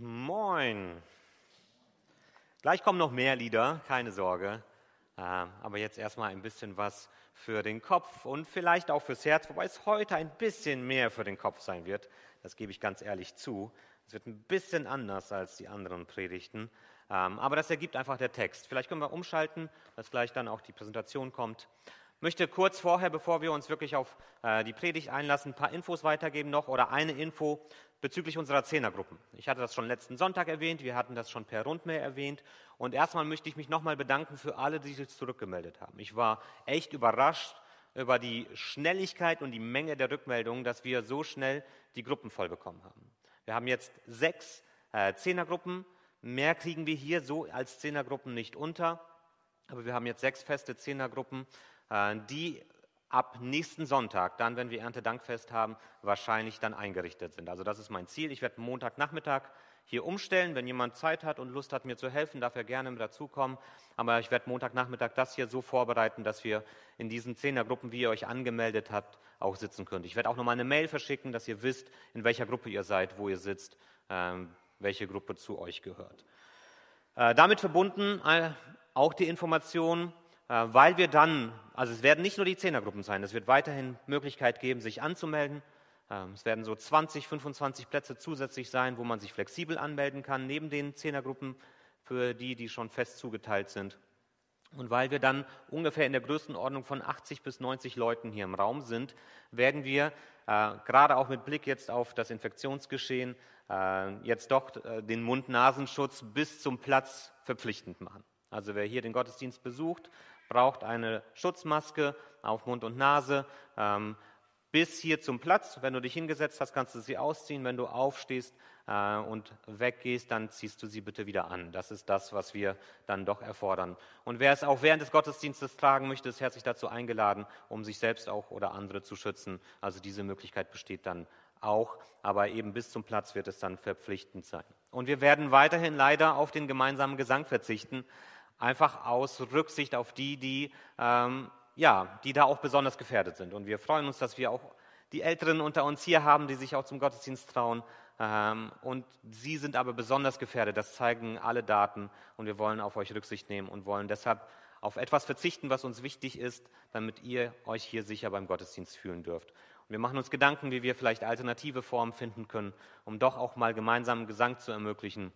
Moin. Gleich kommen noch mehr Lieder, keine Sorge. Ähm, aber jetzt erstmal ein bisschen was für den Kopf und vielleicht auch fürs Herz, wobei es heute ein bisschen mehr für den Kopf sein wird. Das gebe ich ganz ehrlich zu. Es wird ein bisschen anders als die anderen Predigten. Ähm, aber das ergibt einfach der Text. Vielleicht können wir umschalten, dass gleich dann auch die Präsentation kommt möchte kurz vorher, bevor wir uns wirklich auf äh, die Predigt einlassen, ein paar Infos weitergeben noch oder eine Info bezüglich unserer Zehnergruppen. Ich hatte das schon letzten Sonntag erwähnt, wir hatten das schon per Rundmail erwähnt und erstmal möchte ich mich nochmal bedanken für alle, die sich zurückgemeldet haben. Ich war echt überrascht über die Schnelligkeit und die Menge der Rückmeldungen, dass wir so schnell die Gruppen voll bekommen haben. Wir haben jetzt sechs äh, Zehnergruppen, mehr kriegen wir hier so als Zehnergruppen nicht unter, aber wir haben jetzt sechs feste Zehnergruppen die ab nächsten Sonntag, dann, wenn wir Erntedankfest haben, wahrscheinlich dann eingerichtet sind. Also das ist mein Ziel. Ich werde Montagnachmittag hier umstellen. Wenn jemand Zeit hat und Lust hat, mir zu helfen, darf er gerne mit dazukommen. Aber ich werde Montagnachmittag das hier so vorbereiten, dass wir in diesen Zehnergruppen, wie ihr euch angemeldet habt, auch sitzen könnt. Ich werde auch nochmal eine Mail verschicken, dass ihr wisst, in welcher Gruppe ihr seid, wo ihr sitzt, ähm, welche Gruppe zu euch gehört. Äh, damit verbunden äh, auch die Information, äh, weil wir dann, also es werden nicht nur die Zehnergruppen sein, es wird weiterhin Möglichkeit geben, sich anzumelden. Ähm, es werden so 20, 25 Plätze zusätzlich sein, wo man sich flexibel anmelden kann, neben den Zehnergruppen für die, die schon fest zugeteilt sind. Und weil wir dann ungefähr in der Größenordnung von 80 bis 90 Leuten hier im Raum sind, werden wir äh, gerade auch mit Blick jetzt auf das Infektionsgeschehen äh, jetzt doch äh, den Mund-Nasenschutz bis zum Platz verpflichtend machen. Also wer hier den Gottesdienst besucht, braucht eine Schutzmaske auf Mund und Nase. Ähm, bis hier zum Platz. Wenn du dich hingesetzt hast, kannst du sie ausziehen. Wenn du aufstehst äh, und weggehst, dann ziehst du sie bitte wieder an. Das ist das, was wir dann doch erfordern. Und wer es auch während des Gottesdienstes tragen möchte, ist herzlich dazu eingeladen, um sich selbst auch oder andere zu schützen. Also diese Möglichkeit besteht dann auch, aber eben bis zum Platz wird es dann verpflichtend sein. Und wir werden weiterhin leider auf den gemeinsamen Gesang verzichten einfach aus Rücksicht auf die, die, ähm, ja, die da auch besonders gefährdet sind. Und wir freuen uns, dass wir auch die Älteren unter uns hier haben, die sich auch zum Gottesdienst trauen. Ähm, und sie sind aber besonders gefährdet. Das zeigen alle Daten. Und wir wollen auf euch Rücksicht nehmen und wollen deshalb auf etwas verzichten, was uns wichtig ist, damit ihr euch hier sicher beim Gottesdienst fühlen dürft. Wir machen uns Gedanken, wie wir vielleicht alternative Formen finden können, um doch auch mal gemeinsamen Gesang zu ermöglichen.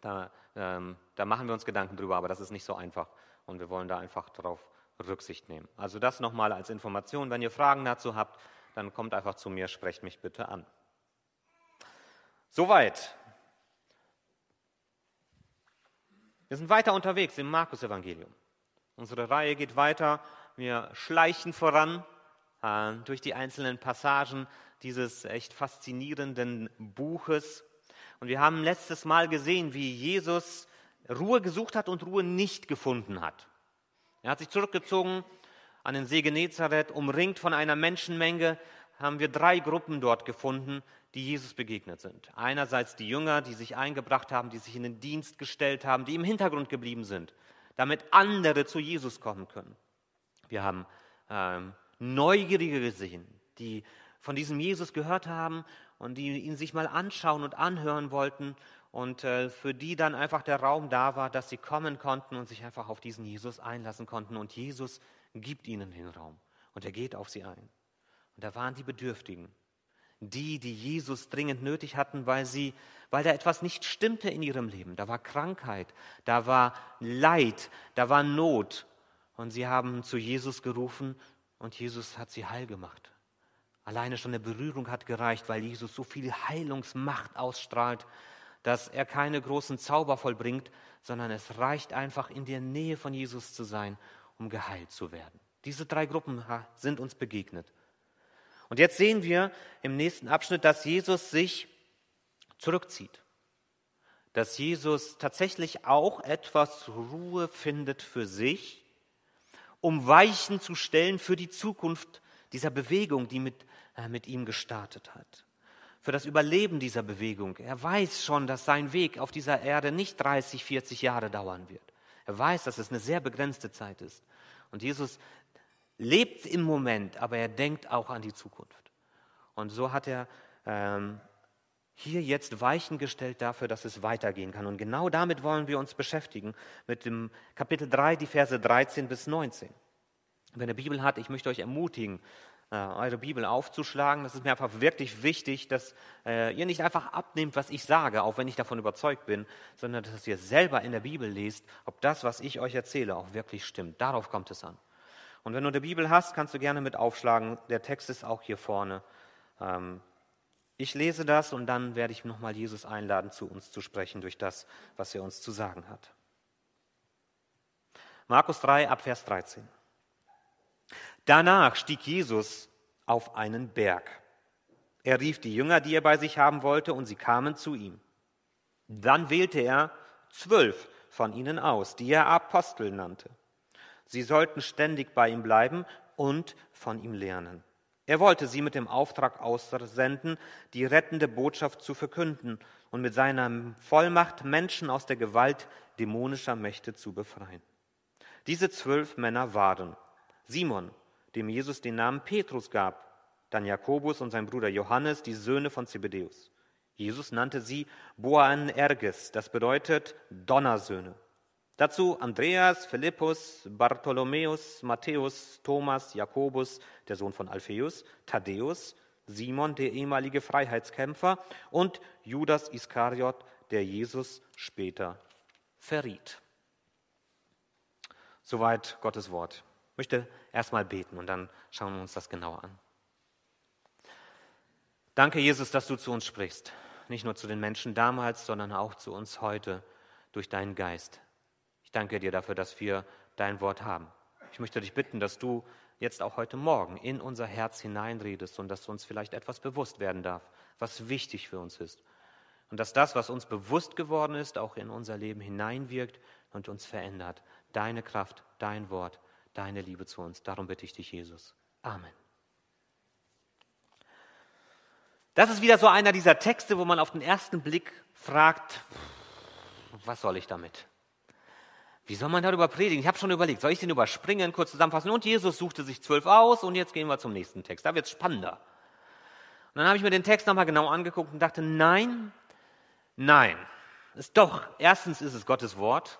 Da ähm, da machen wir uns Gedanken drüber, aber das ist nicht so einfach und wir wollen da einfach darauf Rücksicht nehmen. Also das nochmal als Information. Wenn ihr Fragen dazu habt, dann kommt einfach zu mir, sprecht mich bitte an. Soweit. Wir sind weiter unterwegs im Markus-Evangelium. Unsere Reihe geht weiter. Wir schleichen voran äh, durch die einzelnen Passagen dieses echt faszinierenden Buches. Und wir haben letztes Mal gesehen, wie Jesus Ruhe gesucht hat und Ruhe nicht gefunden hat. Er hat sich zurückgezogen an den See Genezareth, umringt von einer Menschenmenge, haben wir drei Gruppen dort gefunden, die Jesus begegnet sind. Einerseits die Jünger, die sich eingebracht haben, die sich in den Dienst gestellt haben, die im Hintergrund geblieben sind, damit andere zu Jesus kommen können. Wir haben ähm, Neugierige gesehen, die von diesem Jesus gehört haben und die ihn sich mal anschauen und anhören wollten und äh, für die dann einfach der Raum da war, dass sie kommen konnten und sich einfach auf diesen Jesus einlassen konnten und Jesus gibt ihnen den Raum und er geht auf sie ein. Und da waren die Bedürftigen, die, die Jesus dringend nötig hatten, weil sie, weil da etwas nicht stimmte in ihrem Leben. Da war Krankheit, da war Leid, da war Not. Und sie haben zu Jesus gerufen und Jesus hat sie heil gemacht. Alleine schon eine Berührung hat gereicht, weil Jesus so viel Heilungsmacht ausstrahlt, dass er keine großen Zauber vollbringt, sondern es reicht einfach in der Nähe von Jesus zu sein, um geheilt zu werden. Diese drei Gruppen sind uns begegnet. Und jetzt sehen wir im nächsten Abschnitt, dass Jesus sich zurückzieht. Dass Jesus tatsächlich auch etwas Ruhe findet für sich, um Weichen zu stellen für die Zukunft dieser Bewegung, die mit mit ihm gestartet hat. Für das Überleben dieser Bewegung. Er weiß schon, dass sein Weg auf dieser Erde nicht 30, 40 Jahre dauern wird. Er weiß, dass es eine sehr begrenzte Zeit ist. Und Jesus lebt im Moment, aber er denkt auch an die Zukunft. Und so hat er ähm, hier jetzt Weichen gestellt dafür, dass es weitergehen kann. Und genau damit wollen wir uns beschäftigen, mit dem Kapitel 3, die Verse 13 bis 19. Wenn ihr Bibel hat, ich möchte euch ermutigen, äh, eure Bibel aufzuschlagen. Das ist mir einfach wirklich wichtig, dass äh, ihr nicht einfach abnehmt, was ich sage, auch wenn ich davon überzeugt bin, sondern dass ihr selber in der Bibel lest, ob das, was ich euch erzähle, auch wirklich stimmt. Darauf kommt es an. Und wenn du eine Bibel hast, kannst du gerne mit aufschlagen. Der Text ist auch hier vorne. Ähm, ich lese das und dann werde ich nochmal Jesus einladen, zu uns zu sprechen durch das, was er uns zu sagen hat. Markus 3, Abvers 13. Danach stieg Jesus auf einen Berg. Er rief die Jünger, die er bei sich haben wollte, und sie kamen zu ihm. Dann wählte er zwölf von ihnen aus, die er Apostel nannte. Sie sollten ständig bei ihm bleiben und von ihm lernen. Er wollte sie mit dem Auftrag aussenden, die rettende Botschaft zu verkünden und mit seiner Vollmacht Menschen aus der Gewalt dämonischer Mächte zu befreien. Diese zwölf Männer waren Simon, dem Jesus den Namen Petrus gab, dann Jakobus und sein Bruder Johannes, die Söhne von Zebedäus. Jesus nannte sie Boanerges, das bedeutet Donnersöhne. Dazu Andreas, Philippus, Bartholomäus, Matthäus, Thomas, Jakobus, der Sohn von Alpheus, Thaddäus, Simon, der ehemalige Freiheitskämpfer und Judas Iskariot, der Jesus später verriet. Soweit Gottes Wort. Ich möchte erstmal beten und dann schauen wir uns das genauer an. Danke, Jesus, dass du zu uns sprichst. Nicht nur zu den Menschen damals, sondern auch zu uns heute durch deinen Geist. Ich danke dir dafür, dass wir dein Wort haben. Ich möchte dich bitten, dass du jetzt auch heute Morgen in unser Herz hineinredest und dass uns vielleicht etwas bewusst werden darf, was wichtig für uns ist. Und dass das, was uns bewusst geworden ist, auch in unser Leben hineinwirkt und uns verändert. Deine Kraft, dein Wort deine Liebe zu uns. Darum bitte ich dich, Jesus. Amen. Das ist wieder so einer dieser Texte, wo man auf den ersten Blick fragt, was soll ich damit? Wie soll man darüber predigen? Ich habe schon überlegt, soll ich den überspringen, kurz zusammenfassen? Und Jesus suchte sich zwölf aus und jetzt gehen wir zum nächsten Text. Da wird es spannender. Und dann habe ich mir den Text nochmal genau angeguckt und dachte, nein, nein. Ist doch, erstens ist es Gottes Wort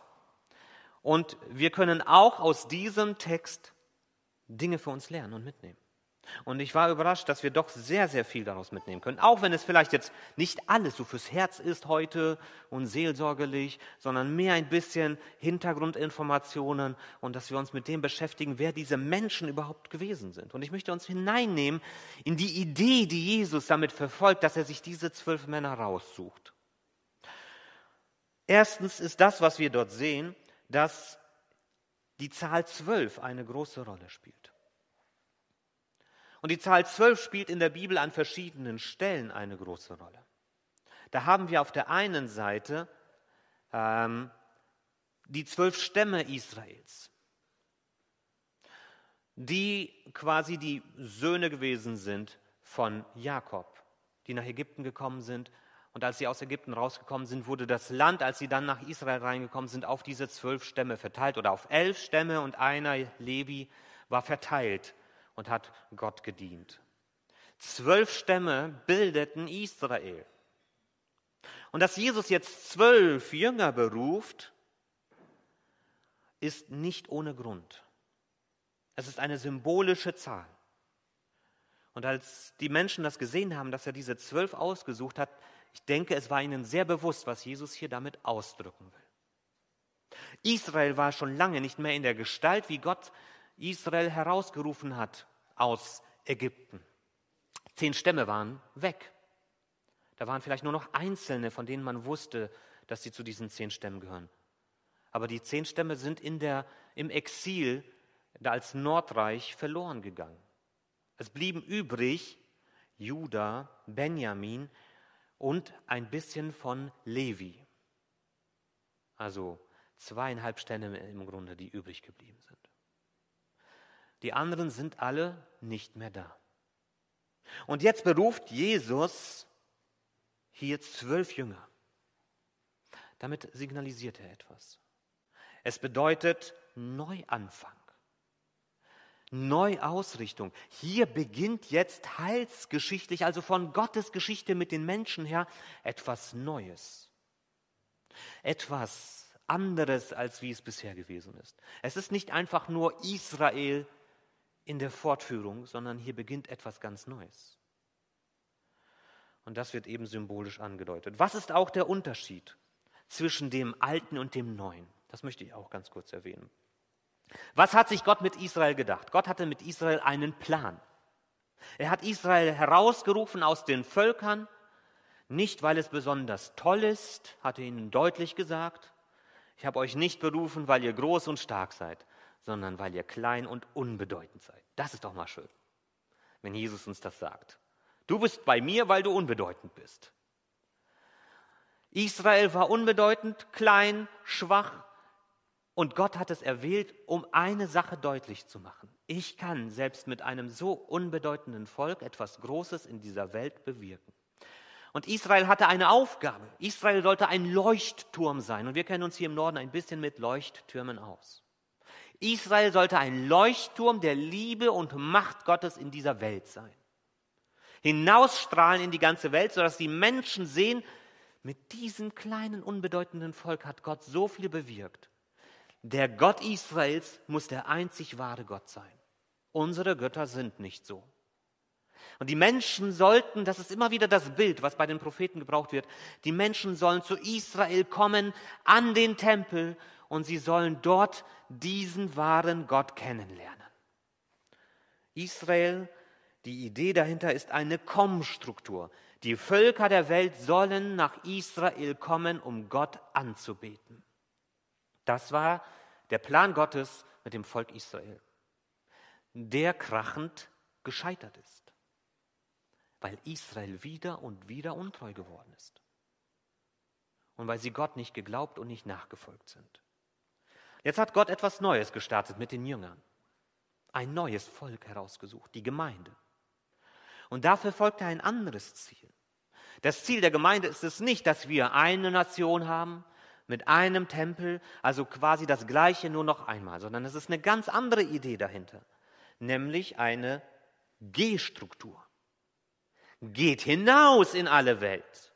und wir können auch aus diesem Text Dinge für uns lernen und mitnehmen. Und ich war überrascht, dass wir doch sehr, sehr viel daraus mitnehmen können. Auch wenn es vielleicht jetzt nicht alles so fürs Herz ist heute und seelsorgerlich, sondern mehr ein bisschen Hintergrundinformationen und dass wir uns mit dem beschäftigen, wer diese Menschen überhaupt gewesen sind. Und ich möchte uns hineinnehmen in die Idee, die Jesus damit verfolgt, dass er sich diese zwölf Männer raussucht. Erstens ist das, was wir dort sehen, dass die Zahl zwölf eine große Rolle spielt. Und die Zahl zwölf spielt in der Bibel an verschiedenen Stellen eine große Rolle. Da haben wir auf der einen Seite ähm, die zwölf Stämme Israels, die quasi die Söhne gewesen sind von Jakob, die nach Ägypten gekommen sind und als sie aus Ägypten rausgekommen sind, wurde das Land, als sie dann nach Israel reingekommen sind, auf diese zwölf Stämme verteilt oder auf elf Stämme und einer, Levi, war verteilt und hat Gott gedient. Zwölf Stämme bildeten Israel. Und dass Jesus jetzt zwölf Jünger beruft, ist nicht ohne Grund. Es ist eine symbolische Zahl. Und als die Menschen das gesehen haben, dass er diese zwölf ausgesucht hat, ich denke, es war ihnen sehr bewusst, was Jesus hier damit ausdrücken will. Israel war schon lange nicht mehr in der Gestalt, wie Gott Israel herausgerufen hat aus Ägypten. Zehn Stämme waren weg. Da waren vielleicht nur noch einzelne, von denen man wusste, dass sie zu diesen zehn Stämmen gehören. Aber die zehn Stämme sind in der, im Exil da als Nordreich verloren gegangen. Es blieben übrig Juda, Benjamin, und ein bisschen von Levi. Also zweieinhalb Stämme im Grunde, die übrig geblieben sind. Die anderen sind alle nicht mehr da. Und jetzt beruft Jesus hier zwölf Jünger. Damit signalisiert er etwas. Es bedeutet Neuanfang. Neuausrichtung. Hier beginnt jetzt heilsgeschichtlich, also von Gottes Geschichte mit den Menschen her, etwas Neues. Etwas anderes, als wie es bisher gewesen ist. Es ist nicht einfach nur Israel in der Fortführung, sondern hier beginnt etwas ganz Neues. Und das wird eben symbolisch angedeutet. Was ist auch der Unterschied zwischen dem Alten und dem Neuen? Das möchte ich auch ganz kurz erwähnen. Was hat sich Gott mit Israel gedacht? Gott hatte mit Israel einen Plan. Er hat Israel herausgerufen aus den Völkern, nicht weil es besonders toll ist, hat er ihnen deutlich gesagt. Ich habe euch nicht berufen, weil ihr groß und stark seid, sondern weil ihr klein und unbedeutend seid. Das ist doch mal schön, wenn Jesus uns das sagt. Du bist bei mir, weil du unbedeutend bist. Israel war unbedeutend, klein, schwach, und Gott hat es erwählt, um eine Sache deutlich zu machen. Ich kann selbst mit einem so unbedeutenden Volk etwas Großes in dieser Welt bewirken. Und Israel hatte eine Aufgabe. Israel sollte ein Leuchtturm sein. Und wir kennen uns hier im Norden ein bisschen mit Leuchttürmen aus. Israel sollte ein Leuchtturm der Liebe und Macht Gottes in dieser Welt sein. Hinausstrahlen in die ganze Welt, sodass die Menschen sehen, mit diesem kleinen, unbedeutenden Volk hat Gott so viel bewirkt. Der Gott Israels muss der einzig wahre Gott sein. Unsere Götter sind nicht so. Und die Menschen sollten, das ist immer wieder das Bild, was bei den Propheten gebraucht wird, die Menschen sollen zu Israel kommen, an den Tempel, und sie sollen dort diesen wahren Gott kennenlernen. Israel, die Idee dahinter ist eine Kommstruktur. Die Völker der Welt sollen nach Israel kommen, um Gott anzubeten. Das war der Plan Gottes mit dem Volk Israel, der krachend gescheitert ist, weil Israel wieder und wieder untreu geworden ist und weil sie Gott nicht geglaubt und nicht nachgefolgt sind. Jetzt hat Gott etwas Neues gestartet mit den Jüngern, ein neues Volk herausgesucht, die Gemeinde. Und dafür folgte ein anderes Ziel. Das Ziel der Gemeinde ist es nicht, dass wir eine Nation haben, mit einem Tempel, also quasi das gleiche nur noch einmal, sondern es ist eine ganz andere Idee dahinter, nämlich eine G-Struktur. Geht hinaus in alle Welt.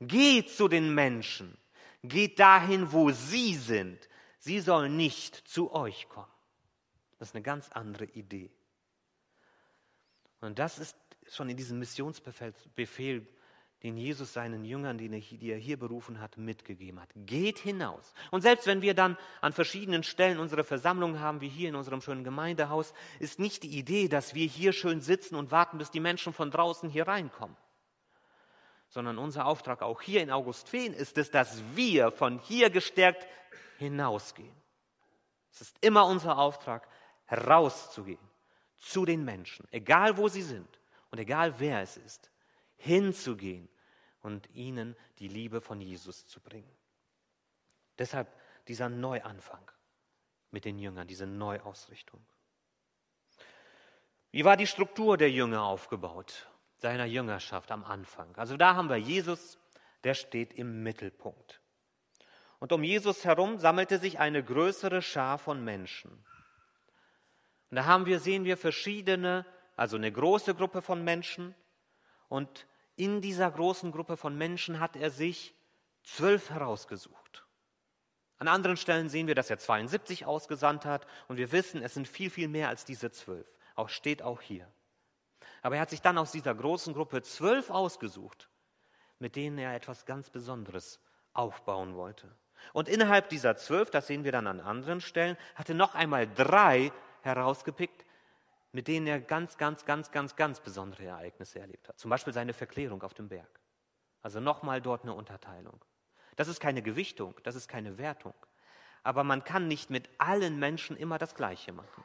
Geht zu den Menschen. Geht dahin, wo sie sind. Sie sollen nicht zu euch kommen. Das ist eine ganz andere Idee. Und das ist schon in diesem Missionsbefehl den Jesus seinen Jüngern, die er hier berufen hat, mitgegeben hat. Geht hinaus. Und selbst wenn wir dann an verschiedenen Stellen unsere Versammlungen haben, wie hier in unserem schönen Gemeindehaus, ist nicht die Idee, dass wir hier schön sitzen und warten, bis die Menschen von draußen hier reinkommen. Sondern unser Auftrag auch hier in Augustfehn ist es, dass wir von hier gestärkt hinausgehen. Es ist immer unser Auftrag, herauszugehen zu den Menschen, egal wo sie sind und egal wer es ist, hinzugehen und ihnen die Liebe von Jesus zu bringen. Deshalb dieser Neuanfang mit den Jüngern, diese Neuausrichtung. Wie war die Struktur der Jünger aufgebaut, seiner Jüngerschaft am Anfang? Also da haben wir Jesus, der steht im Mittelpunkt. Und um Jesus herum sammelte sich eine größere Schar von Menschen. Und da haben wir, sehen wir verschiedene, also eine große Gruppe von Menschen und in dieser großen Gruppe von Menschen hat er sich zwölf herausgesucht. An anderen Stellen sehen wir, dass er 72 ausgesandt hat und wir wissen, es sind viel, viel mehr als diese zwölf. Auch steht auch hier. Aber er hat sich dann aus dieser großen Gruppe zwölf ausgesucht, mit denen er etwas ganz Besonderes aufbauen wollte. Und innerhalb dieser zwölf, das sehen wir dann an anderen Stellen, hatte noch einmal drei herausgepickt, mit denen er ganz, ganz, ganz, ganz, ganz besondere Ereignisse erlebt hat. Zum Beispiel seine Verklärung auf dem Berg. Also nochmal dort eine Unterteilung. Das ist keine Gewichtung, das ist keine Wertung. Aber man kann nicht mit allen Menschen immer das Gleiche machen.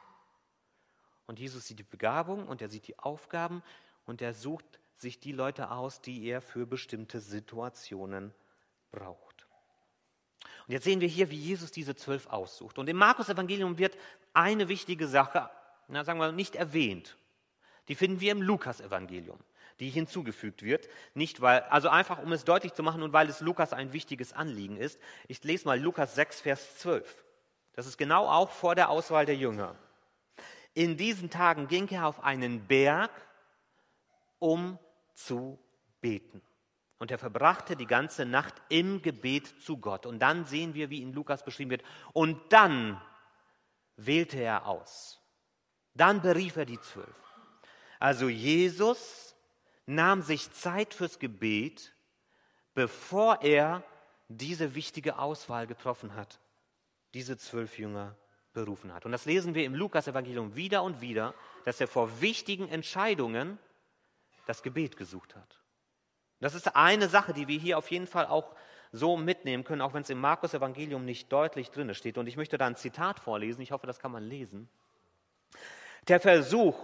Und Jesus sieht die Begabung und er sieht die Aufgaben und er sucht sich die Leute aus, die er für bestimmte Situationen braucht. Und jetzt sehen wir hier, wie Jesus diese zwölf aussucht. Und im Markus-Evangelium wird eine wichtige Sache na, sagen wir, nicht erwähnt. Die finden wir im Lukas-Evangelium, die hinzugefügt wird. Nicht weil, also einfach, um es deutlich zu machen und weil es Lukas ein wichtiges Anliegen ist. Ich lese mal Lukas 6, Vers 12. Das ist genau auch vor der Auswahl der Jünger. In diesen Tagen ging er auf einen Berg, um zu beten. Und er verbrachte die ganze Nacht im Gebet zu Gott. Und dann sehen wir, wie in Lukas beschrieben wird, und dann wählte er aus. Dann berief er die Zwölf. Also Jesus nahm sich Zeit fürs Gebet, bevor er diese wichtige Auswahl getroffen hat, diese zwölf Jünger berufen hat. Und das lesen wir im Lukas-Evangelium wieder und wieder, dass er vor wichtigen Entscheidungen das Gebet gesucht hat. Das ist eine Sache, die wir hier auf jeden Fall auch so mitnehmen können, auch wenn es im Markus-Evangelium nicht deutlich drin steht. Und ich möchte da ein Zitat vorlesen, ich hoffe, das kann man lesen. Der Versuch,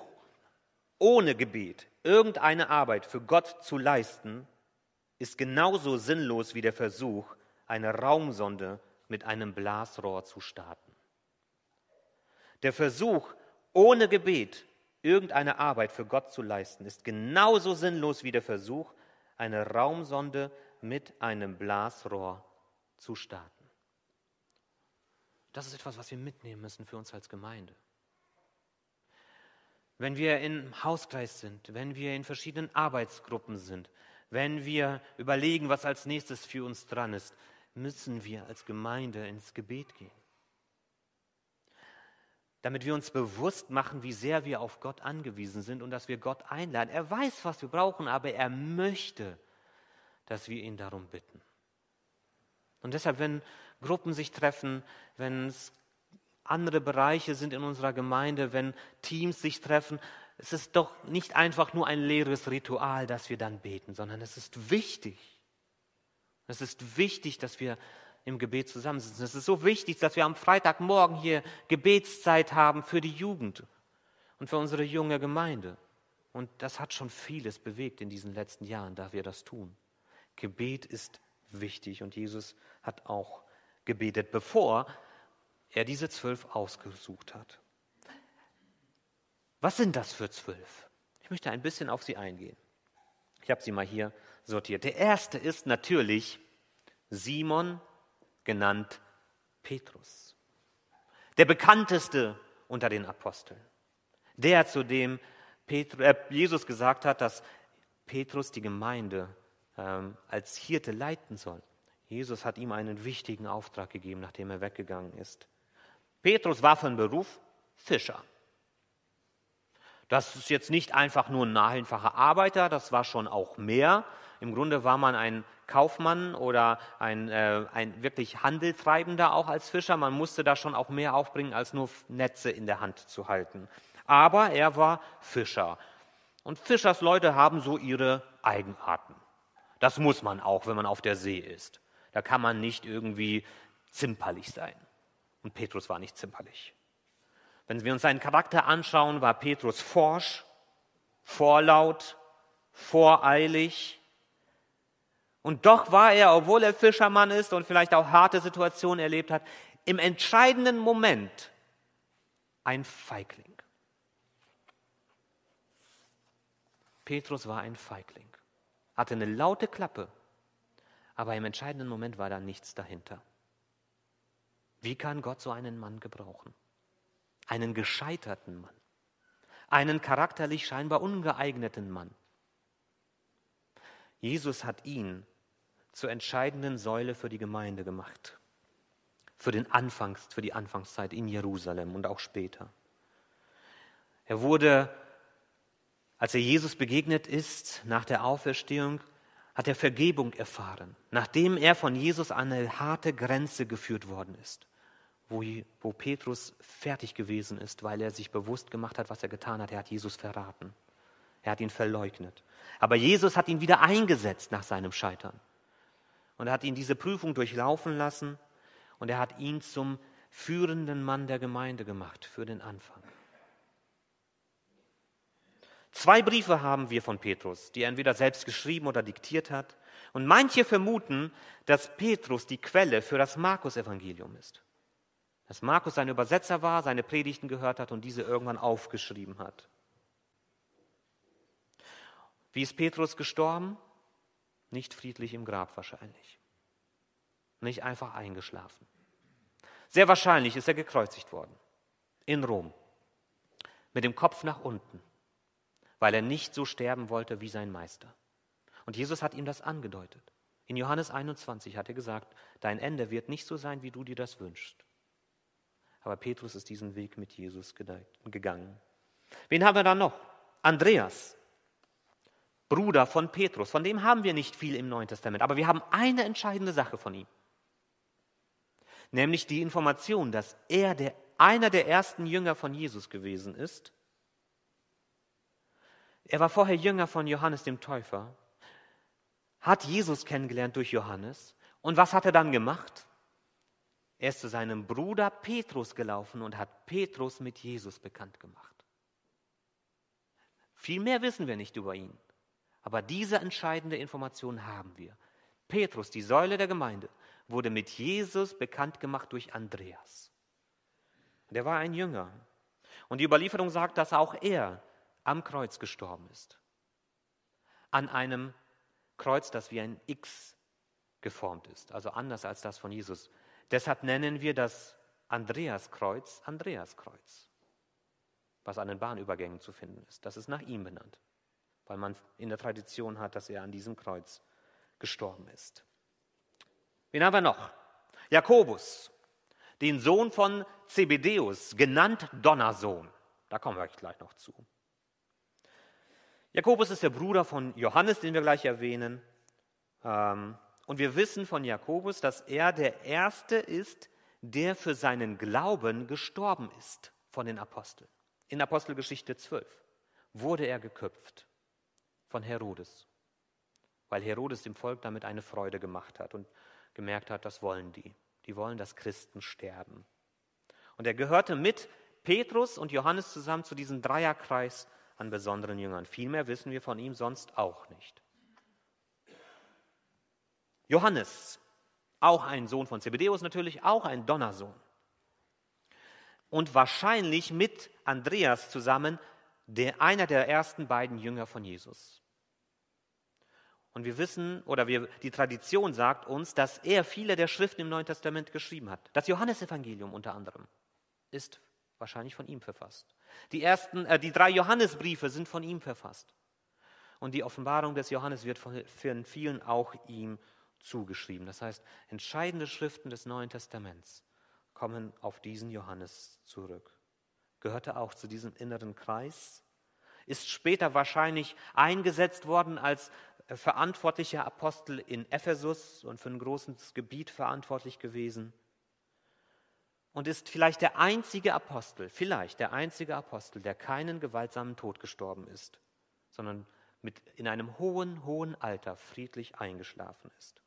ohne Gebet irgendeine Arbeit für Gott zu leisten, ist genauso sinnlos wie der Versuch, eine Raumsonde mit einem Blasrohr zu starten. Der Versuch, ohne Gebet irgendeine Arbeit für Gott zu leisten, ist genauso sinnlos wie der Versuch, eine Raumsonde mit einem Blasrohr zu starten. Das ist etwas, was wir mitnehmen müssen für uns als Gemeinde. Wenn wir im Hauskreis sind, wenn wir in verschiedenen Arbeitsgruppen sind, wenn wir überlegen, was als nächstes für uns dran ist, müssen wir als Gemeinde ins Gebet gehen. Damit wir uns bewusst machen, wie sehr wir auf Gott angewiesen sind und dass wir Gott einladen. Er weiß, was wir brauchen, aber er möchte, dass wir ihn darum bitten. Und deshalb, wenn Gruppen sich treffen, wenn es andere Bereiche sind in unserer Gemeinde, wenn Teams sich treffen, es ist doch nicht einfach nur ein leeres Ritual, dass wir dann beten, sondern es ist wichtig. Es ist wichtig, dass wir im Gebet zusammensitzen. Es ist so wichtig, dass wir am Freitagmorgen hier Gebetszeit haben für die Jugend und für unsere junge Gemeinde. Und das hat schon vieles bewegt in diesen letzten Jahren, da wir das tun. Gebet ist wichtig und Jesus hat auch gebetet, bevor er diese zwölf ausgesucht hat. Was sind das für zwölf? Ich möchte ein bisschen auf sie eingehen. Ich habe sie mal hier sortiert. Der erste ist natürlich Simon, genannt Petrus. Der bekannteste unter den Aposteln. Der, zu dem Petrus, äh, Jesus gesagt hat, dass Petrus die Gemeinde ähm, als Hirte leiten soll. Jesus hat ihm einen wichtigen Auftrag gegeben, nachdem er weggegangen ist. Petrus war von Beruf Fischer. Das ist jetzt nicht einfach nur ein einfacher Arbeiter, das war schon auch mehr. Im Grunde war man ein Kaufmann oder ein, äh, ein wirklich Handeltreibender auch als Fischer. Man musste da schon auch mehr aufbringen, als nur Netze in der Hand zu halten. Aber er war Fischer. Und Fischersleute haben so ihre Eigenarten. Das muss man auch, wenn man auf der See ist. Da kann man nicht irgendwie zimperlich sein. Und Petrus war nicht zimperlich. Wenn wir uns seinen Charakter anschauen, war Petrus forsch, vorlaut, voreilig. Und doch war er, obwohl er Fischermann ist und vielleicht auch harte Situationen erlebt hat, im entscheidenden Moment ein Feigling. Petrus war ein Feigling, hatte eine laute Klappe, aber im entscheidenden Moment war da nichts dahinter. Wie kann Gott so einen Mann gebrauchen? Einen gescheiterten Mann, einen charakterlich scheinbar ungeeigneten Mann. Jesus hat ihn zur entscheidenden Säule für die Gemeinde gemacht, für, den Anfangs, für die Anfangszeit in Jerusalem und auch später. Er wurde, als er Jesus begegnet ist nach der Auferstehung, hat er Vergebung erfahren, nachdem er von Jesus an eine harte Grenze geführt worden ist, wo, wo Petrus fertig gewesen ist, weil er sich bewusst gemacht hat, was er getan hat. Er hat Jesus verraten. Er hat ihn verleugnet. Aber Jesus hat ihn wieder eingesetzt nach seinem Scheitern. Und er hat ihn diese Prüfung durchlaufen lassen und er hat ihn zum führenden Mann der Gemeinde gemacht für den Anfang. Zwei Briefe haben wir von Petrus, die er entweder selbst geschrieben oder diktiert hat. Und manche vermuten, dass Petrus die Quelle für das Markus-Evangelium ist. Dass Markus sein Übersetzer war, seine Predigten gehört hat und diese irgendwann aufgeschrieben hat. Wie ist Petrus gestorben? Nicht friedlich im Grab wahrscheinlich. Nicht einfach eingeschlafen. Sehr wahrscheinlich ist er gekreuzigt worden. In Rom. mit dem Kopf nach unten, weil er nicht so sterben wollte wie sein Meister. Und Jesus hat ihm das angedeutet. In Johannes 21 hat er gesagt, dein Ende wird nicht so sein, wie du dir das wünschst. Aber Petrus ist diesen Weg mit Jesus gegangen. Wen haben wir dann noch? Andreas, Bruder von Petrus. Von dem haben wir nicht viel im Neuen Testament, aber wir haben eine entscheidende Sache von ihm. Nämlich die Information, dass er der, einer der ersten Jünger von Jesus gewesen ist. Er war vorher Jünger von Johannes dem Täufer, hat Jesus kennengelernt durch Johannes. Und was hat er dann gemacht? Er ist zu seinem Bruder Petrus gelaufen und hat Petrus mit Jesus bekannt gemacht. Viel mehr wissen wir nicht über ihn. Aber diese entscheidende Information haben wir. Petrus, die Säule der Gemeinde, wurde mit Jesus bekannt gemacht durch Andreas. Der war ein Jünger. Und die Überlieferung sagt, dass auch er am Kreuz gestorben ist. An einem Kreuz, das wie ein X geformt ist, also anders als das von Jesus. Deshalb nennen wir das Andreaskreuz Andreaskreuz, was an den Bahnübergängen zu finden ist. Das ist nach ihm benannt, weil man in der Tradition hat, dass er an diesem Kreuz gestorben ist. Wen haben wir noch? Jakobus, den Sohn von Zebedeus, genannt Donnersohn. Da kommen wir gleich noch zu. Jakobus ist der Bruder von Johannes, den wir gleich erwähnen. Ähm, und wir wissen von Jakobus, dass er der Erste ist, der für seinen Glauben gestorben ist von den Aposteln. In Apostelgeschichte 12 wurde er geköpft von Herodes, weil Herodes dem Volk damit eine Freude gemacht hat und gemerkt hat, das wollen die. Die wollen, dass Christen sterben. Und er gehörte mit Petrus und Johannes zusammen zu diesem Dreierkreis an besonderen Jüngern. Viel mehr wissen wir von ihm sonst auch nicht. Johannes, auch ein Sohn von Zebedeus natürlich, auch ein Donnersohn. Und wahrscheinlich mit Andreas zusammen der, einer der ersten beiden Jünger von Jesus. Und wir wissen, oder wir, die Tradition sagt uns, dass er viele der Schriften im Neuen Testament geschrieben hat. Das Johannesevangelium unter anderem ist wahrscheinlich von ihm verfasst. Die, ersten, äh, die drei Johannesbriefe sind von ihm verfasst. Und die Offenbarung des Johannes wird von, von vielen auch ihm zugeschrieben. Das heißt, entscheidende Schriften des Neuen Testaments kommen auf diesen Johannes zurück. Gehörte auch zu diesem inneren Kreis, ist später wahrscheinlich eingesetzt worden als äh, verantwortlicher Apostel in Ephesus und für ein großes Gebiet verantwortlich gewesen und ist vielleicht der einzige Apostel, vielleicht der einzige Apostel, der keinen gewaltsamen Tod gestorben ist, sondern mit in einem hohen, hohen Alter friedlich eingeschlafen ist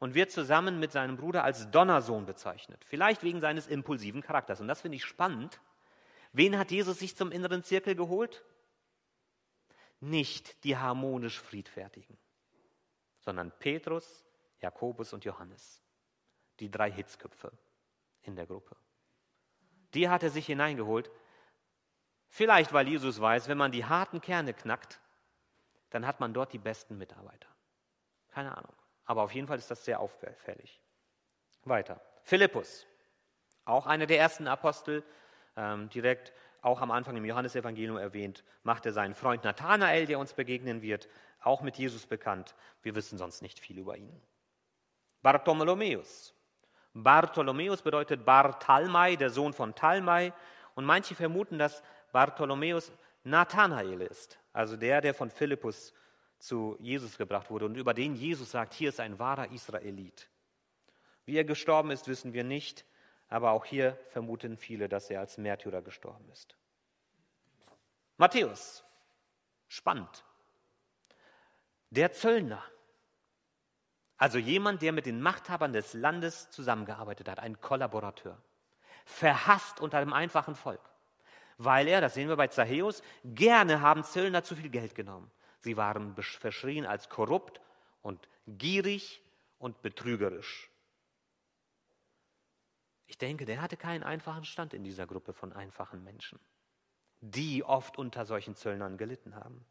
und wird zusammen mit seinem Bruder als Donnersohn bezeichnet. Vielleicht wegen seines impulsiven Charakters. Und das finde ich spannend. Wen hat Jesus sich zum inneren Zirkel geholt? Nicht die harmonisch Friedfertigen, sondern Petrus, Jakobus und Johannes. Die drei Hitzköpfe in der Gruppe. Die hat er sich hineingeholt. Vielleicht, weil Jesus weiß, wenn man die harten Kerne knackt, dann hat man dort die besten Mitarbeiter. Keine Ahnung. Aber auf jeden Fall ist das sehr auffällig. Weiter. Philippus, auch einer der ersten Apostel, ähm, direkt auch am Anfang im Johannesevangelium erwähnt, machte seinen Freund Nathanael, der uns begegnen wird, auch mit Jesus bekannt. Wir wissen sonst nicht viel über ihn. Bartholomäus. Bartholomäus bedeutet Bartalmai, der Sohn von Talmai. Und manche vermuten, dass Bartholomäus Nathanael ist, also der, der von Philippus zu Jesus gebracht wurde und über den Jesus sagt, hier ist ein wahrer Israelit. Wie er gestorben ist, wissen wir nicht, aber auch hier vermuten viele, dass er als Märtyrer gestorben ist. Matthäus, spannend. Der Zöllner, also jemand, der mit den Machthabern des Landes zusammengearbeitet hat, ein Kollaborateur, verhasst unter dem einfachen Volk, weil er, das sehen wir bei Zachäus, gerne haben Zöllner zu viel Geld genommen. Sie waren verschrien als korrupt und gierig und betrügerisch. Ich denke, der hatte keinen einfachen Stand in dieser Gruppe von einfachen Menschen, die oft unter solchen Zöllnern gelitten haben.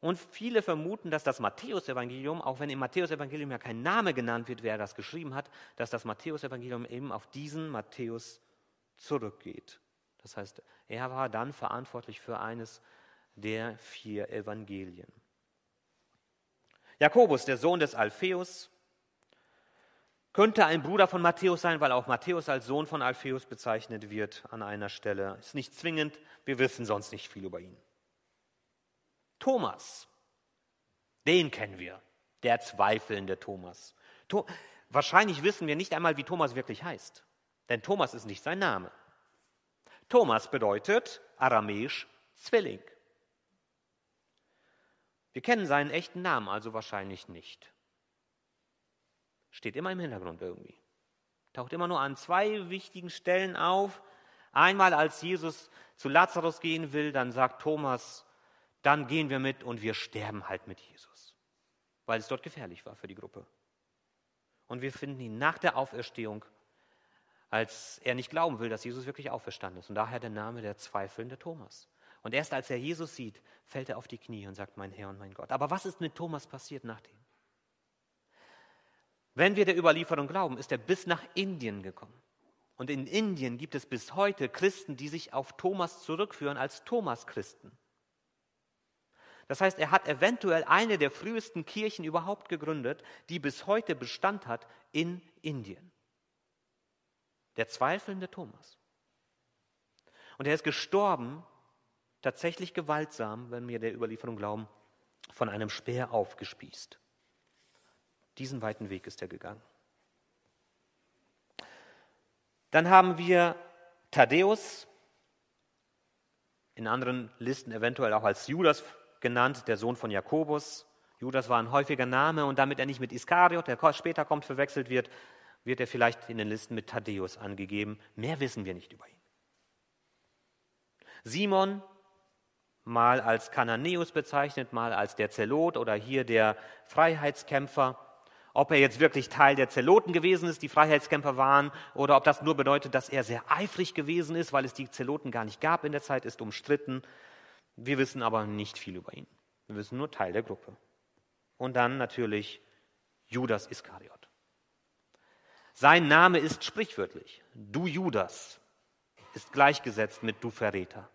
Und viele vermuten, dass das Matthäusevangelium, auch wenn im Matthäusevangelium ja kein Name genannt wird, wer das geschrieben hat, dass das Matthäusevangelium eben auf diesen Matthäus zurückgeht. Das heißt, er war dann verantwortlich für eines der vier Evangelien. Jakobus, der Sohn des Alpheus, könnte ein Bruder von Matthäus sein, weil auch Matthäus als Sohn von Alpheus bezeichnet wird an einer Stelle. Ist nicht zwingend, wir wissen sonst nicht viel über ihn. Thomas, den kennen wir, der zweifelnde Thomas. To Wahrscheinlich wissen wir nicht einmal, wie Thomas wirklich heißt, denn Thomas ist nicht sein Name. Thomas bedeutet aramäisch Zwilling. Wir kennen seinen echten Namen also wahrscheinlich nicht. Steht immer im Hintergrund irgendwie. Taucht immer nur an zwei wichtigen Stellen auf. Einmal, als Jesus zu Lazarus gehen will, dann sagt Thomas, dann gehen wir mit und wir sterben halt mit Jesus, weil es dort gefährlich war für die Gruppe. Und wir finden ihn nach der Auferstehung, als er nicht glauben will, dass Jesus wirklich auferstanden ist. Und daher der Name der zweifelnde Thomas. Und erst als er Jesus sieht, fällt er auf die Knie und sagt, mein Herr und mein Gott. Aber was ist mit Thomas passiert nachdem? Wenn wir der Überlieferung glauben, ist er bis nach Indien gekommen. Und in Indien gibt es bis heute Christen, die sich auf Thomas zurückführen als Thomas-Christen. Das heißt, er hat eventuell eine der frühesten Kirchen überhaupt gegründet, die bis heute Bestand hat in Indien. Der zweifelnde Thomas. Und er ist gestorben, tatsächlich gewaltsam, wenn wir der Überlieferung glauben, von einem Speer aufgespießt. Diesen weiten Weg ist er gegangen. Dann haben wir Thaddäus, in anderen Listen eventuell auch als Judas genannt, der Sohn von Jakobus. Judas war ein häufiger Name und damit er nicht mit Iskariot, der später kommt, verwechselt wird, wird er vielleicht in den Listen mit Thaddäus angegeben. Mehr wissen wir nicht über ihn. Simon, mal als Kananäus bezeichnet, mal als der Zelot oder hier der Freiheitskämpfer. Ob er jetzt wirklich Teil der Zeloten gewesen ist, die Freiheitskämpfer waren, oder ob das nur bedeutet, dass er sehr eifrig gewesen ist, weil es die Zeloten gar nicht gab in der Zeit, ist umstritten. Wir wissen aber nicht viel über ihn. Wir wissen nur Teil der Gruppe. Und dann natürlich Judas Iskariot. Sein Name ist sprichwörtlich. Du Judas ist gleichgesetzt mit du Verräter.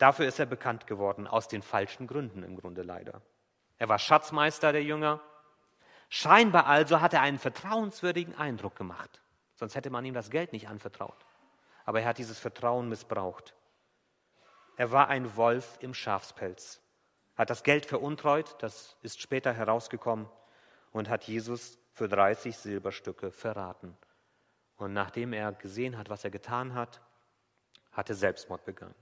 Dafür ist er bekannt geworden, aus den falschen Gründen im Grunde leider. Er war Schatzmeister der Jünger. Scheinbar also hat er einen vertrauenswürdigen Eindruck gemacht. Sonst hätte man ihm das Geld nicht anvertraut. Aber er hat dieses Vertrauen missbraucht. Er war ein Wolf im Schafspelz, hat das Geld veruntreut, das ist später herausgekommen, und hat Jesus für 30 Silberstücke verraten. Und nachdem er gesehen hat, was er getan hat, hat er Selbstmord begangen.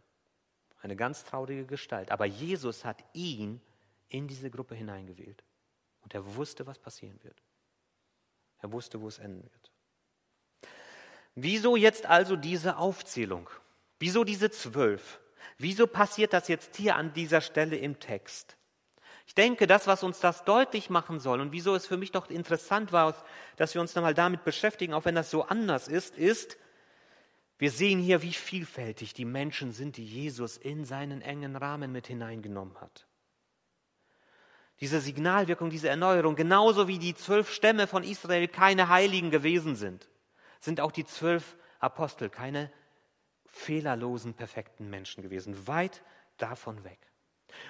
Eine ganz traurige Gestalt. Aber Jesus hat ihn in diese Gruppe hineingewählt. Und er wusste, was passieren wird. Er wusste, wo es enden wird. Wieso jetzt also diese Aufzählung? Wieso diese zwölf? Wieso passiert das jetzt hier an dieser Stelle im Text? Ich denke, das, was uns das deutlich machen soll und wieso es für mich doch interessant war, dass wir uns nochmal damit beschäftigen, auch wenn das so anders ist, ist, wir sehen hier, wie vielfältig die Menschen sind, die Jesus in seinen engen Rahmen mit hineingenommen hat. Diese Signalwirkung, diese Erneuerung, genauso wie die zwölf Stämme von Israel keine Heiligen gewesen sind, sind auch die zwölf Apostel keine fehlerlosen, perfekten Menschen gewesen, weit davon weg.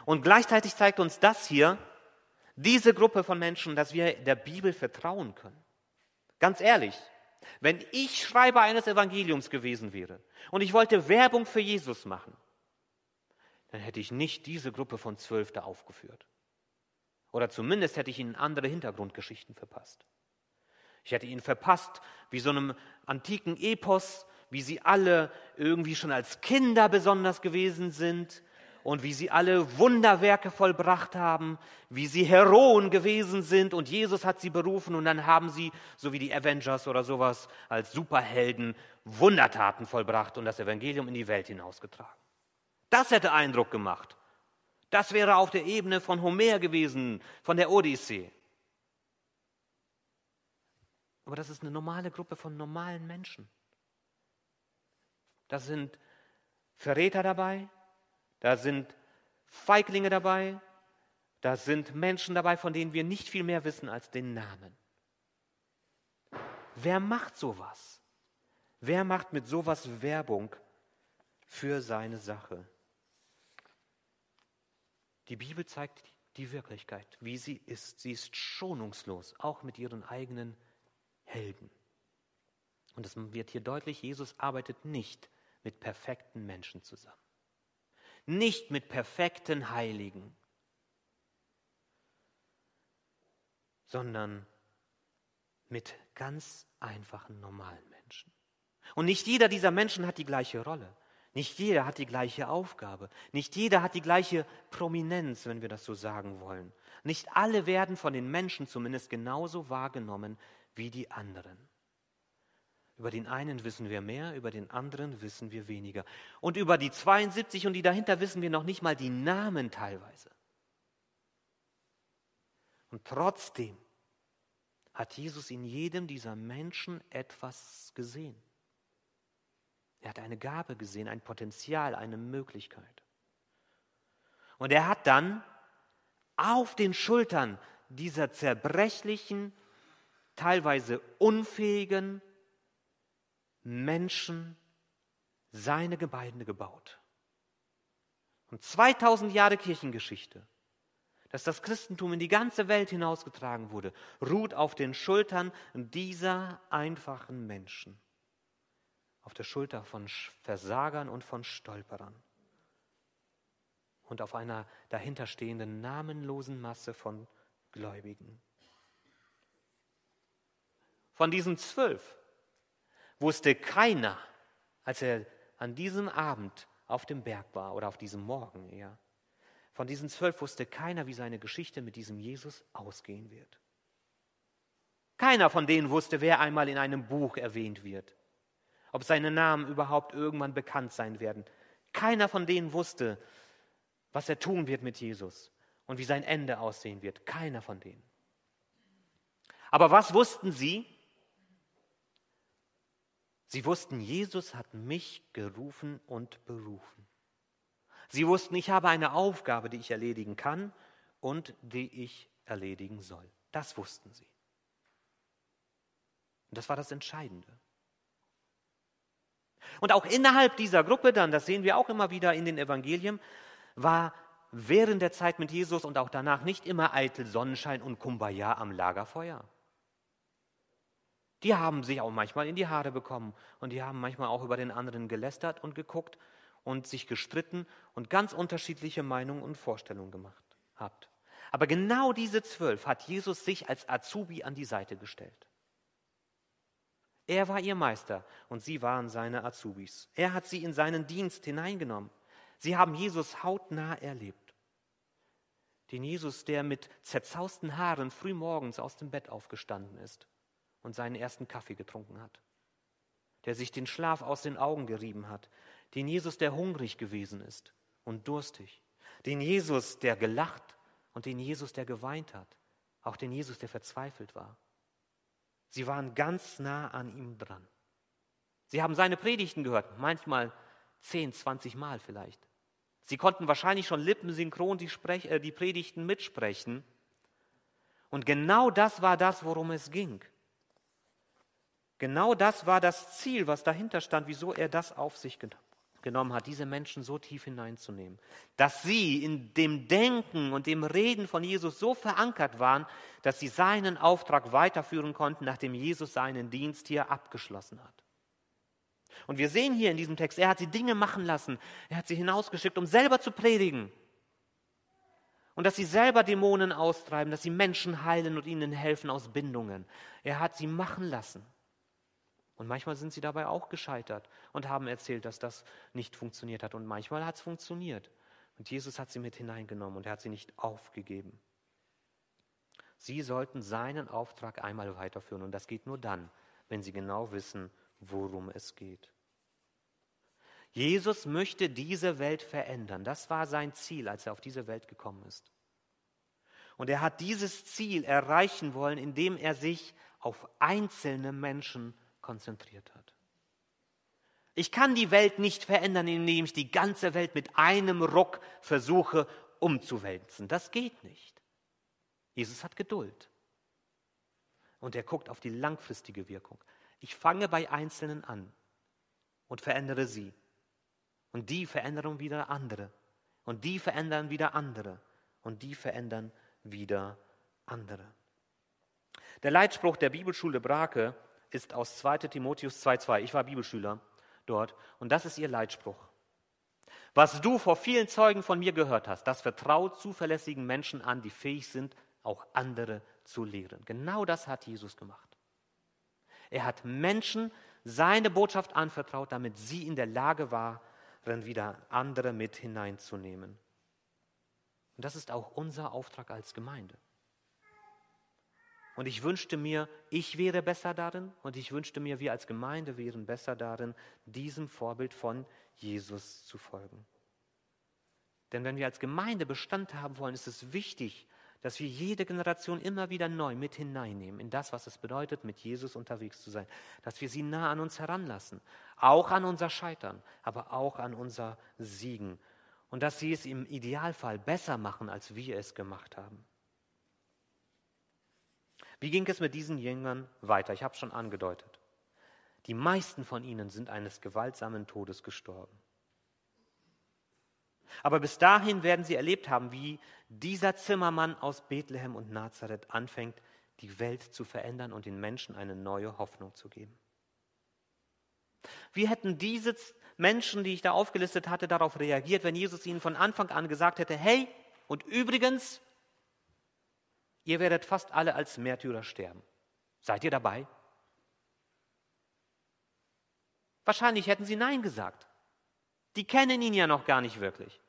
Und gleichzeitig zeigt uns das hier, diese Gruppe von Menschen, dass wir der Bibel vertrauen können. Ganz ehrlich, wenn ich Schreiber eines Evangeliums gewesen wäre und ich wollte Werbung für Jesus machen, dann hätte ich nicht diese Gruppe von zwölf da aufgeführt. Oder zumindest hätte ich ihnen andere Hintergrundgeschichten verpasst. Ich hätte ihnen verpasst, wie so einem antiken Epos, wie sie alle irgendwie schon als Kinder besonders gewesen sind und wie sie alle Wunderwerke vollbracht haben, wie sie Heroen gewesen sind und Jesus hat sie berufen und dann haben sie, so wie die Avengers oder sowas, als Superhelden Wundertaten vollbracht und das Evangelium in die Welt hinausgetragen. Das hätte Eindruck gemacht. Das wäre auf der Ebene von Homer gewesen, von der Odyssee. Aber das ist eine normale Gruppe von normalen Menschen. Da sind Verräter dabei, da sind Feiglinge dabei, da sind Menschen dabei, von denen wir nicht viel mehr wissen als den Namen. Wer macht sowas? Wer macht mit sowas Werbung für seine Sache. Die Bibel zeigt die Wirklichkeit, wie sie ist. Sie ist schonungslos, auch mit ihren eigenen Helden. Und es wird hier deutlich, Jesus arbeitet nicht mit perfekten Menschen zusammen. Nicht mit perfekten Heiligen, sondern mit ganz einfachen, normalen Menschen. Und nicht jeder dieser Menschen hat die gleiche Rolle. Nicht jeder hat die gleiche Aufgabe. Nicht jeder hat die gleiche Prominenz, wenn wir das so sagen wollen. Nicht alle werden von den Menschen zumindest genauso wahrgenommen wie die anderen. Über den einen wissen wir mehr, über den anderen wissen wir weniger. Und über die 72 und die dahinter wissen wir noch nicht mal die Namen teilweise. Und trotzdem hat Jesus in jedem dieser Menschen etwas gesehen. Er hat eine Gabe gesehen, ein Potenzial, eine Möglichkeit. Und er hat dann auf den Schultern dieser zerbrechlichen, teilweise unfähigen Menschen seine Gemeinde gebaut. Und 2000 Jahre Kirchengeschichte dass das Christentum in die ganze Welt hinausgetragen wurde, ruht auf den Schultern dieser einfachen Menschen, auf der Schulter von Versagern und von Stolperern und auf einer dahinterstehenden namenlosen Masse von Gläubigen. Von diesen zwölf wusste keiner, als er an diesem Abend auf dem Berg war oder auf diesem Morgen eher, von diesen zwölf wusste keiner, wie seine Geschichte mit diesem Jesus ausgehen wird. Keiner von denen wusste, wer einmal in einem Buch erwähnt wird, ob seine Namen überhaupt irgendwann bekannt sein werden. Keiner von denen wusste, was er tun wird mit Jesus und wie sein Ende aussehen wird. Keiner von denen. Aber was wussten sie? Sie wussten, Jesus hat mich gerufen und berufen. Sie wussten, ich habe eine Aufgabe, die ich erledigen kann und die ich erledigen soll. Das wussten sie. Und das war das Entscheidende. Und auch innerhalb dieser Gruppe dann, das sehen wir auch immer wieder in den Evangelien, war während der Zeit mit Jesus und auch danach nicht immer eitel Sonnenschein und Kumbaya am Lagerfeuer. Die haben sich auch manchmal in die Haare bekommen und die haben manchmal auch über den anderen gelästert und geguckt und sich gestritten und ganz unterschiedliche Meinungen und Vorstellungen gemacht habt. Aber genau diese zwölf hat Jesus sich als Azubi an die Seite gestellt. Er war ihr Meister und sie waren seine Azubis. Er hat sie in seinen Dienst hineingenommen. Sie haben Jesus hautnah erlebt. Den Jesus, der mit zerzausten Haaren frühmorgens aus dem Bett aufgestanden ist und seinen ersten Kaffee getrunken hat. Der sich den Schlaf aus den Augen gerieben hat, den Jesus, der hungrig gewesen ist und durstig, den Jesus, der gelacht und den Jesus, der geweint hat, auch den Jesus, der verzweifelt war. Sie waren ganz nah an ihm dran. Sie haben seine Predigten gehört, manchmal 10, 20 Mal vielleicht. Sie konnten wahrscheinlich schon lippensynchron die, Sprech äh, die Predigten mitsprechen. Und genau das war das, worum es ging. Genau das war das Ziel, was dahinter stand, wieso er das auf sich genommen hat, diese Menschen so tief hineinzunehmen, dass sie in dem Denken und dem Reden von Jesus so verankert waren, dass sie seinen Auftrag weiterführen konnten, nachdem Jesus seinen Dienst hier abgeschlossen hat. Und wir sehen hier in diesem Text, er hat sie Dinge machen lassen, er hat sie hinausgeschickt, um selber zu predigen. Und dass sie selber Dämonen austreiben, dass sie Menschen heilen und ihnen helfen aus Bindungen. Er hat sie machen lassen. Und manchmal sind sie dabei auch gescheitert und haben erzählt, dass das nicht funktioniert hat. Und manchmal hat es funktioniert. Und Jesus hat sie mit hineingenommen und er hat sie nicht aufgegeben. Sie sollten seinen Auftrag einmal weiterführen. Und das geht nur dann, wenn sie genau wissen, worum es geht. Jesus möchte diese Welt verändern. Das war sein Ziel, als er auf diese Welt gekommen ist. Und er hat dieses Ziel erreichen wollen, indem er sich auf einzelne Menschen konzentriert hat. Ich kann die Welt nicht verändern, indem ich die ganze Welt mit einem Ruck versuche umzuwälzen. Das geht nicht. Jesus hat Geduld. Und er guckt auf die langfristige Wirkung. Ich fange bei Einzelnen an und verändere sie. Und die verändern wieder andere. Und die verändern wieder andere. Und die verändern wieder andere. Der Leitspruch der Bibelschule Brake ist aus 2 Timotheus 2,2. Ich war Bibelschüler dort. Und das ist ihr Leitspruch. Was du vor vielen Zeugen von mir gehört hast, das vertraut zuverlässigen Menschen an, die fähig sind, auch andere zu lehren. Genau das hat Jesus gemacht. Er hat Menschen seine Botschaft anvertraut, damit sie in der Lage waren, wieder andere mit hineinzunehmen. Und das ist auch unser Auftrag als Gemeinde. Und ich wünschte mir, ich wäre besser darin und ich wünschte mir, wir als Gemeinde wären besser darin, diesem Vorbild von Jesus zu folgen. Denn wenn wir als Gemeinde Bestand haben wollen, ist es wichtig, dass wir jede Generation immer wieder neu mit hineinnehmen in das, was es bedeutet, mit Jesus unterwegs zu sein. Dass wir sie nah an uns heranlassen, auch an unser Scheitern, aber auch an unser Siegen. Und dass sie es im Idealfall besser machen, als wir es gemacht haben. Wie ging es mit diesen Jüngern weiter? Ich habe es schon angedeutet. Die meisten von ihnen sind eines gewaltsamen Todes gestorben. Aber bis dahin werden sie erlebt haben, wie dieser Zimmermann aus Bethlehem und Nazareth anfängt, die Welt zu verändern und den Menschen eine neue Hoffnung zu geben. Wie hätten diese Menschen, die ich da aufgelistet hatte, darauf reagiert, wenn Jesus ihnen von Anfang an gesagt hätte, hey, und übrigens, ihr werdet fast alle als Märtyrer sterben. Seid ihr dabei? Wahrscheinlich hätten sie Nein gesagt. Die kennen ihn ja noch gar nicht wirklich.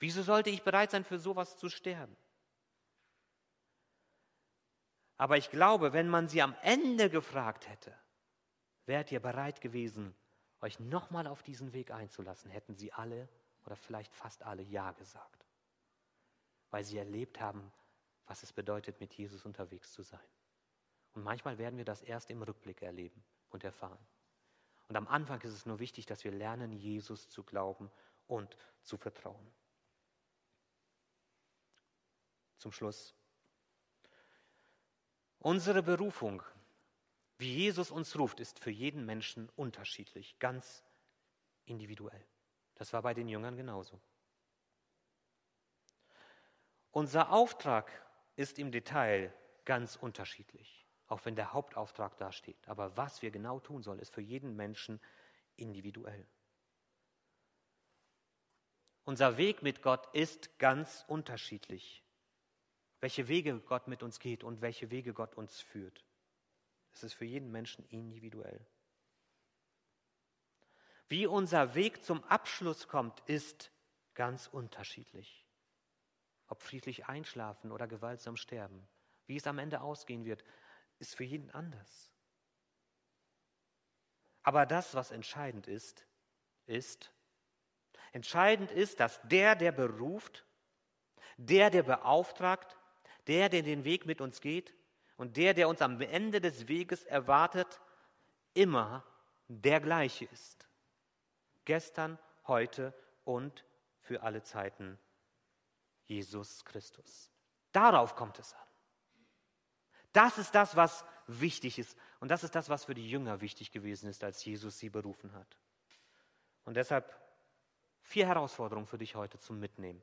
Wieso sollte ich bereit sein, für sowas zu sterben? Aber ich glaube, wenn man sie am Ende gefragt hätte, wärt ihr bereit gewesen, euch nochmal auf diesen Weg einzulassen, hätten sie alle oder vielleicht fast alle Ja gesagt. Weil sie erlebt haben, was es bedeutet, mit Jesus unterwegs zu sein. Und manchmal werden wir das erst im Rückblick erleben und erfahren. Und am Anfang ist es nur wichtig, dass wir lernen, Jesus zu glauben und zu vertrauen. Zum Schluss. Unsere Berufung, wie Jesus uns ruft, ist für jeden Menschen unterschiedlich, ganz individuell. Das war bei den Jüngern genauso. Unser Auftrag ist im Detail ganz unterschiedlich auch wenn der Hauptauftrag da steht. Aber was wir genau tun sollen, ist für jeden Menschen individuell. Unser Weg mit Gott ist ganz unterschiedlich. Welche Wege Gott mit uns geht und welche Wege Gott uns führt. Es ist für jeden Menschen individuell. Wie unser Weg zum Abschluss kommt, ist ganz unterschiedlich. Ob friedlich einschlafen oder gewaltsam sterben. Wie es am Ende ausgehen wird, ist für jeden anders. Aber das, was entscheidend ist, ist, entscheidend ist, dass der, der beruft, der, der beauftragt, der, der den Weg mit uns geht und der, der uns am Ende des Weges erwartet, immer der gleiche ist. Gestern, heute und für alle Zeiten Jesus Christus. Darauf kommt es an. Das ist das, was wichtig ist. Und das ist das, was für die Jünger wichtig gewesen ist, als Jesus sie berufen hat. Und deshalb vier Herausforderungen für dich heute zum Mitnehmen.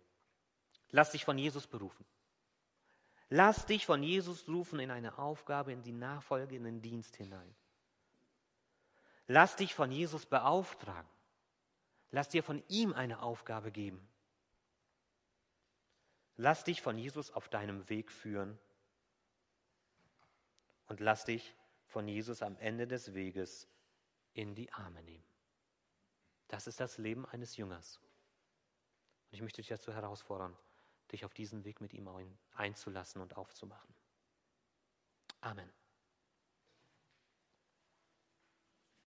Lass dich von Jesus berufen. Lass dich von Jesus rufen in eine Aufgabe, in die Nachfolge, in den Dienst hinein. Lass dich von Jesus beauftragen. Lass dir von ihm eine Aufgabe geben. Lass dich von Jesus auf deinem Weg führen und lass dich von Jesus am Ende des Weges in die Arme nehmen. Das ist das Leben eines Jüngers. Und ich möchte dich dazu herausfordern, dich auf diesen Weg mit ihm einzulassen und aufzumachen. Amen.